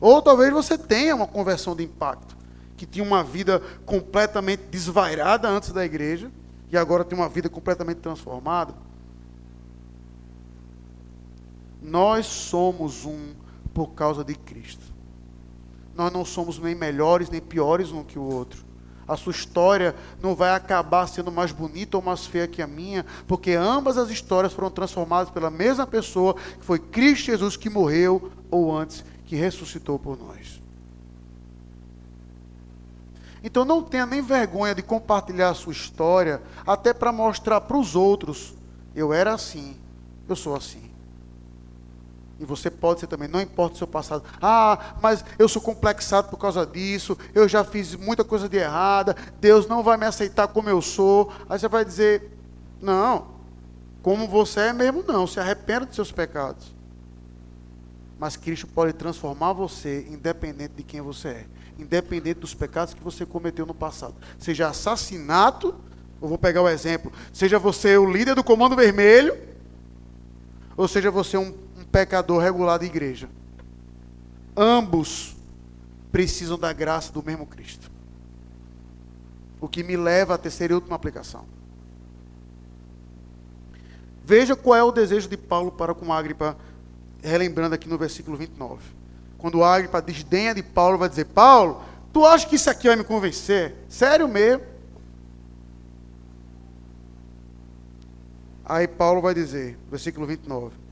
Ou talvez você tenha uma conversão de impacto, que tinha uma vida completamente desvairada antes da igreja, e agora tem uma vida completamente transformada. Nós somos um por causa de Cristo. Nós não somos nem melhores nem piores um que o outro. A sua história não vai acabar sendo mais bonita ou mais feia que a minha, porque ambas as histórias foram transformadas pela mesma pessoa, que foi Cristo Jesus que morreu, ou antes, que ressuscitou por nós. Então não tenha nem vergonha de compartilhar a sua história, até para mostrar para os outros: eu era assim, eu sou assim. E você pode ser também, não importa o seu passado. Ah, mas eu sou complexado por causa disso, eu já fiz muita coisa de errada, Deus não vai me aceitar como eu sou. Aí você vai dizer: não, como você é mesmo, não, se arrependa dos seus pecados. Mas Cristo pode transformar você independente de quem você é, independente dos pecados que você cometeu no passado. Seja assassinato, eu vou pegar o exemplo, seja você o líder do comando vermelho, ou seja você um pecador regular de igreja. Ambos precisam da graça do mesmo Cristo. O que me leva à terceira e última aplicação. Veja qual é o desejo de Paulo para com Agripa, relembrando aqui no versículo 29. Quando Agripa desdenha de Paulo, vai dizer: Paulo, tu acha que isso aqui vai me convencer? Sério mesmo? Aí Paulo vai dizer, versículo 29.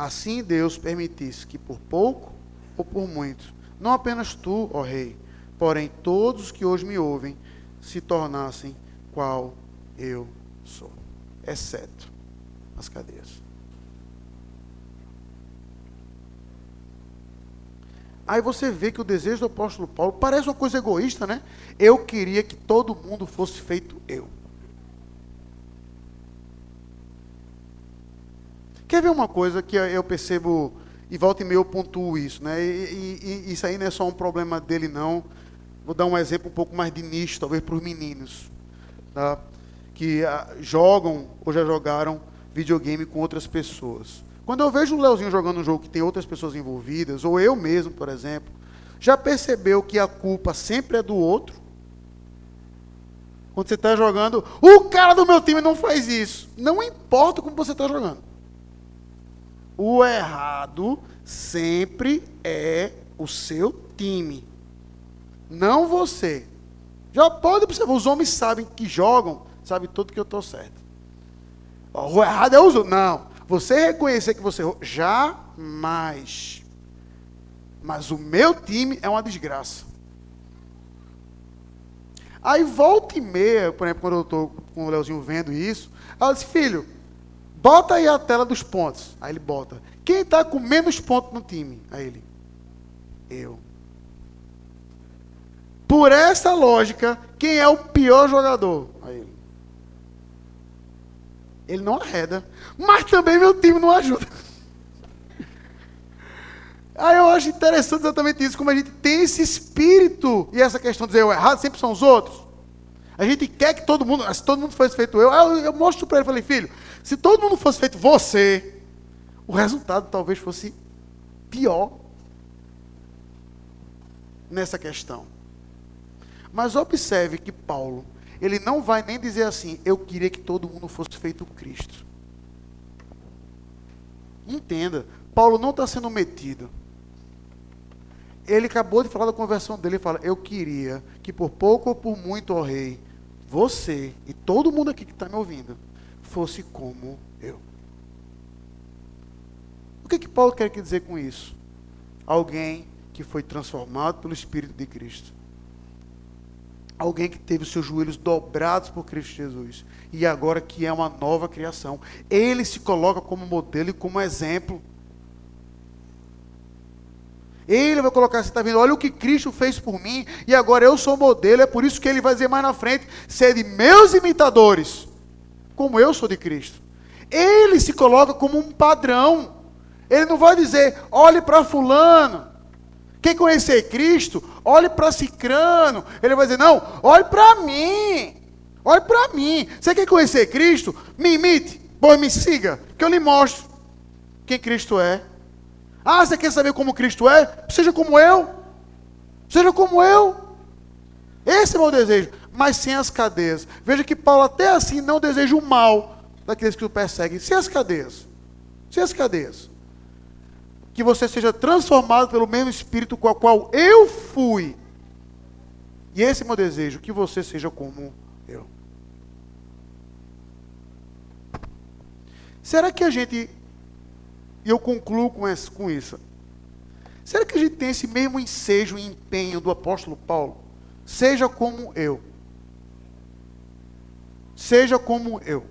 Assim Deus permitisse que por pouco ou por muito, não apenas tu, ó Rei, porém todos os que hoje me ouvem, se tornassem qual eu sou, exceto as cadeias. Aí você vê que o desejo do apóstolo Paulo parece uma coisa egoísta, né? Eu queria que todo mundo fosse feito eu. Quer ver uma coisa que eu percebo, e volta e meio eu pontuo isso, né? E, e, e, isso aí não é só um problema dele, não. Vou dar um exemplo um pouco mais de nicho, talvez para os meninos, tá? que ah, jogam ou já jogaram videogame com outras pessoas. Quando eu vejo o Leozinho jogando um jogo que tem outras pessoas envolvidas, ou eu mesmo, por exemplo, já percebeu que a culpa sempre é do outro? Quando você está jogando, o cara do meu time não faz isso. Não importa como você está jogando. O errado sempre é o seu time, não você. Já pode observar, os homens sabem que jogam, sabem tudo que eu estou certo. O errado é o outros. Não. Você reconhecer que você errou, jamais. Mas o meu time é uma desgraça. Aí volta e meia, por exemplo, quando eu estou com o Leozinho vendo isso, ela disse, filho, Bota aí a tela dos pontos. Aí ele bota. Quem está com menos pontos no time? Aí ele. Eu. Por essa lógica, quem é o pior jogador? Aí ele. Ele não arreda. Mas também meu time não ajuda. Aí eu acho interessante exatamente isso, como a gente tem esse espírito e essa questão de dizer o errado sempre são os outros. A gente quer que todo mundo, se todo mundo fosse feito eu, eu, eu mostro para ele, falei, filho, se todo mundo fosse feito você, o resultado talvez fosse pior. nessa questão. Mas observe que Paulo, ele não vai nem dizer assim, eu queria que todo mundo fosse feito Cristo. Entenda, Paulo não está sendo metido. Ele acabou de falar da conversão dele e fala: Eu queria que por pouco ou por muito, ó rei, você e todo mundo aqui que está me ouvindo fosse como eu. O que, que Paulo quer dizer com isso? Alguém que foi transformado pelo Espírito de Cristo. Alguém que teve os seus joelhos dobrados por Cristo Jesus. E agora que é uma nova criação. Ele se coloca como modelo e como exemplo. Ele vai colocar, você está vendo, olha o que Cristo fez por mim, e agora eu sou modelo, é por isso que ele vai dizer mais na frente: sede meus imitadores, como eu sou de Cristo. Ele se coloca como um padrão. Ele não vai dizer, olhe para Fulano. Quer conhecer Cristo? Olhe para Cicrano. Ele vai dizer, não, olhe para mim. Olhe para mim. Você quer conhecer Cristo? Me imite. Pois me siga, que eu lhe mostro quem Cristo é. Ah, você quer saber como Cristo é? Seja como eu. Seja como eu. Esse é o meu desejo. Mas sem as cadeias. Veja que Paulo até assim não deseja o mal daqueles que o perseguem. Sem as cadeias. Sem as cadeias. Que você seja transformado pelo mesmo Espírito com o qual eu fui. E esse é o meu desejo. Que você seja como eu. Será que a gente e eu concluo com, esse, com isso. Será que a gente tem esse mesmo ensejo e empenho do apóstolo Paulo? Seja como eu. Seja como eu.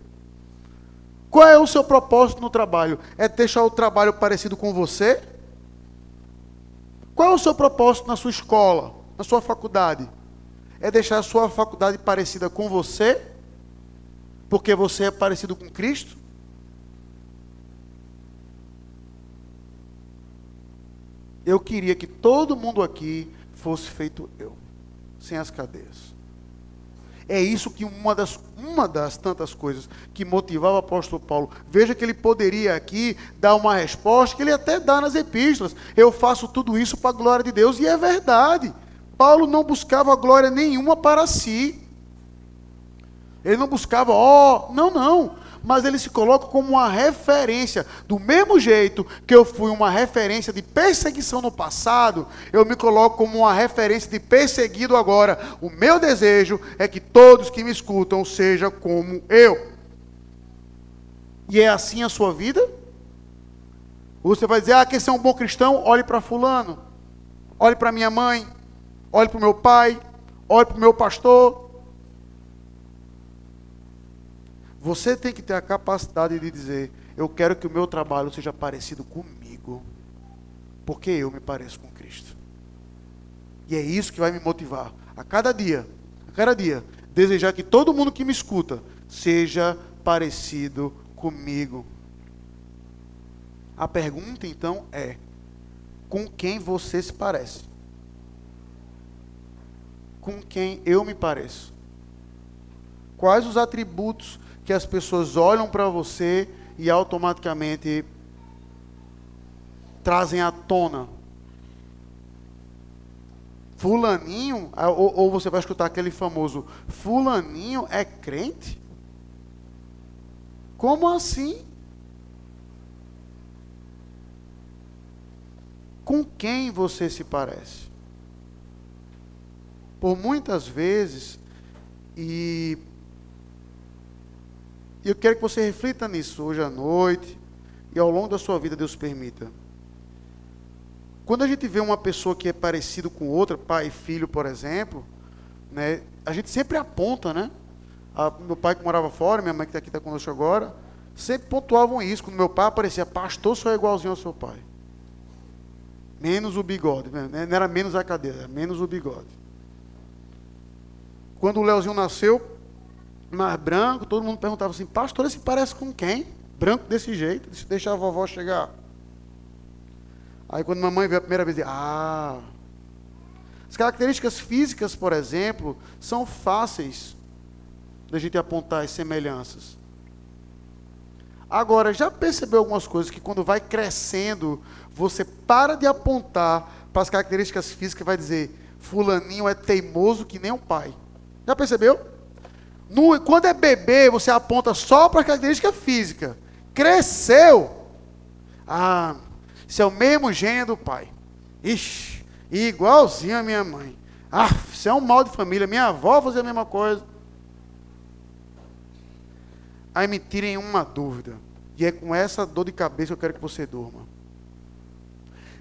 Qual é o seu propósito no trabalho? É deixar o trabalho parecido com você? Qual é o seu propósito na sua escola, na sua faculdade? É deixar a sua faculdade parecida com você? Porque você é parecido com Cristo? Eu queria que todo mundo aqui fosse feito eu, sem as cadeias. É isso que uma das, uma das tantas coisas que motivava o apóstolo Paulo. Veja que ele poderia aqui dar uma resposta que ele até dá nas epístolas. Eu faço tudo isso para a glória de Deus, e é verdade. Paulo não buscava glória nenhuma para si. Ele não buscava, ó, oh, não, não mas ele se coloca como uma referência. Do mesmo jeito que eu fui uma referência de perseguição no passado, eu me coloco como uma referência de perseguido agora. O meu desejo é que todos que me escutam sejam como eu. E é assim a sua vida? Você vai dizer, ah, quer ser um bom cristão? Olhe para fulano. Olhe para minha mãe. Olhe para o meu pai. Olhe para o meu pastor. Você tem que ter a capacidade de dizer: Eu quero que o meu trabalho seja parecido comigo, porque eu me pareço com Cristo. E é isso que vai me motivar a cada dia, a cada dia, desejar que todo mundo que me escuta seja parecido comigo. A pergunta então é: com quem você se parece? Com quem eu me pareço? Quais os atributos que as pessoas olham para você e automaticamente trazem à tona. Fulaninho, ou, ou você vai escutar aquele famoso, Fulaninho é crente? Como assim? Com quem você se parece? Por muitas vezes, e e eu quero que você reflita nisso hoje à noite e ao longo da sua vida, Deus permita. Quando a gente vê uma pessoa que é parecido com outra, pai e filho, por exemplo, né, a gente sempre aponta, né? A, meu pai que morava fora, minha mãe que está aqui está conosco agora, sempre pontuavam isso. Quando meu pai aparecia, pastor, só é igualzinho ao seu pai. Menos o bigode, né? não era menos a cadeira, era menos o bigode. Quando o Leozinho nasceu, mais branco, todo mundo perguntava assim, pastor, esse parece com quem? Branco desse jeito, deixa a vovó chegar. Aí quando mamãe veio a primeira vez, ah, as características físicas, por exemplo, são fáceis da gente apontar as semelhanças. Agora, já percebeu algumas coisas que quando vai crescendo, você para de apontar para as características físicas e vai dizer, Fulaninho é teimoso que nem um pai. Já percebeu? No, quando é bebê, você aponta só para a característica física. Cresceu. Ah, isso é o mesmo gênio do pai. Ixi, igualzinho a minha mãe. Ah, isso é um mal de família. Minha avó fazia a mesma coisa. Aí me tirem uma dúvida. E é com essa dor de cabeça que eu quero que você durma.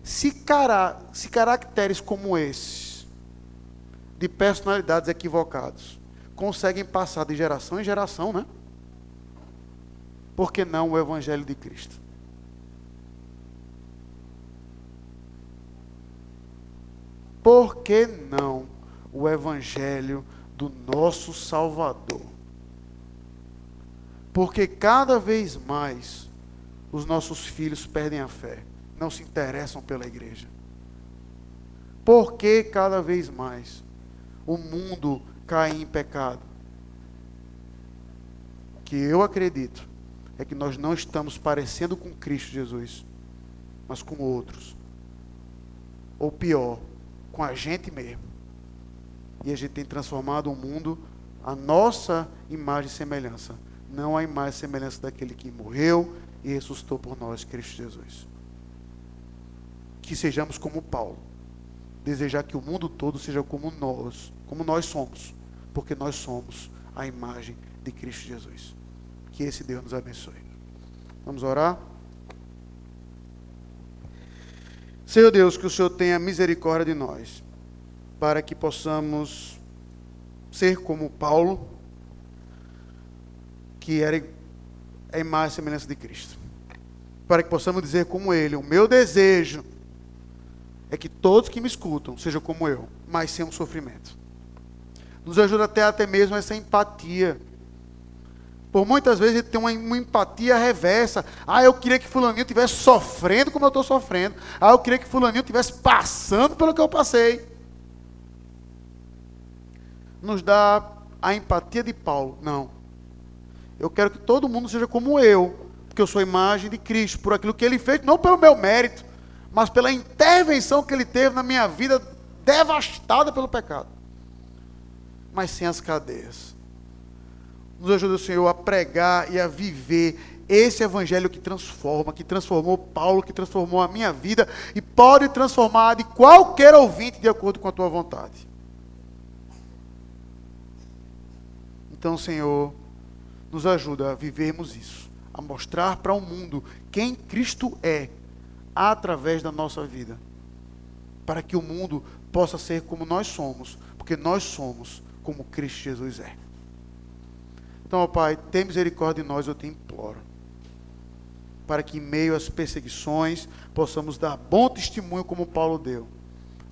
Se, cara, se caracteres como esses, de personalidades equivocados, conseguem passar de geração em geração, né? Por que não o Evangelho de Cristo? Por que não o Evangelho do nosso Salvador? Porque cada vez mais os nossos filhos perdem a fé, não se interessam pela igreja. Porque cada vez mais o mundo cai em pecado? O que eu acredito é que nós não estamos parecendo com Cristo Jesus, mas com outros. Ou pior, com a gente mesmo. E a gente tem transformado o mundo a nossa imagem e semelhança, não a imagem e semelhança daquele que morreu e ressuscitou por nós, Cristo Jesus. Que sejamos como Paulo, desejar que o mundo todo seja como nós, como nós somos, porque nós somos a imagem de Cristo Jesus. Que esse Deus nos abençoe. Vamos orar? Senhor Deus, que o Senhor tenha misericórdia de nós, para que possamos ser como Paulo, que era a imagem e semelhança de Cristo. Para que possamos dizer como ele: O meu desejo é que todos que me escutam sejam como eu, mas sem um sofrimento. Nos ajuda até, até mesmo essa empatia por muitas vezes ele tem uma, uma, empatia reversa. Ah, eu queria que fulaninho estivesse sofrendo como eu estou sofrendo. Ah, eu queria que fulaninho estivesse passando pelo que eu passei. Nos dá a empatia de Paulo. Não. Eu quero que todo mundo seja como eu, porque eu sou a imagem de Cristo, por aquilo que ele fez, não pelo meu mérito, mas pela intervenção que ele teve na minha vida devastada pelo pecado. Mas sem as cadeias nos ajuda, Senhor, a pregar e a viver esse evangelho que transforma, que transformou Paulo, que transformou a minha vida e pode transformar de qualquer ouvinte de acordo com a tua vontade. Então, Senhor, nos ajuda a vivermos isso, a mostrar para o mundo quem Cristo é através da nossa vida, para que o mundo possa ser como nós somos, porque nós somos como Cristo Jesus é. Então, ó Pai, tem misericórdia de nós, eu te imploro. Para que em meio às perseguições possamos dar bom testemunho como Paulo deu.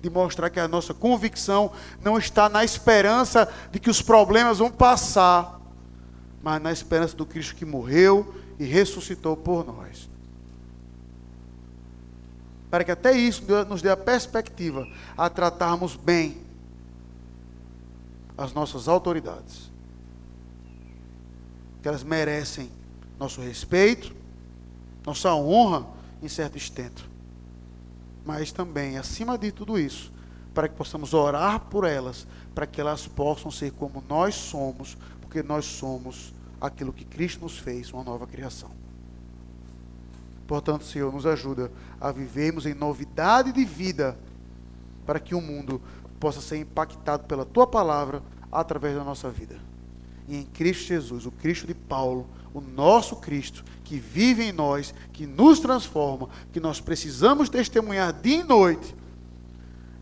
De mostrar que a nossa convicção não está na esperança de que os problemas vão passar, mas na esperança do Cristo que morreu e ressuscitou por nós. Para que até isso nos dê a perspectiva a tratarmos bem as nossas autoridades que elas merecem nosso respeito, nossa honra em certo estento. Mas também, acima de tudo isso, para que possamos orar por elas, para que elas possam ser como nós somos, porque nós somos aquilo que Cristo nos fez, uma nova criação. Portanto, Senhor, nos ajuda a vivermos em novidade de vida, para que o mundo possa ser impactado pela tua palavra através da nossa vida e em Cristo Jesus, o Cristo de Paulo, o nosso Cristo, que vive em nós, que nos transforma, que nós precisamos testemunhar dia e noite.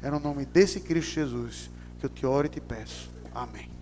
É no nome desse Cristo Jesus que eu te oro e te peço. Amém.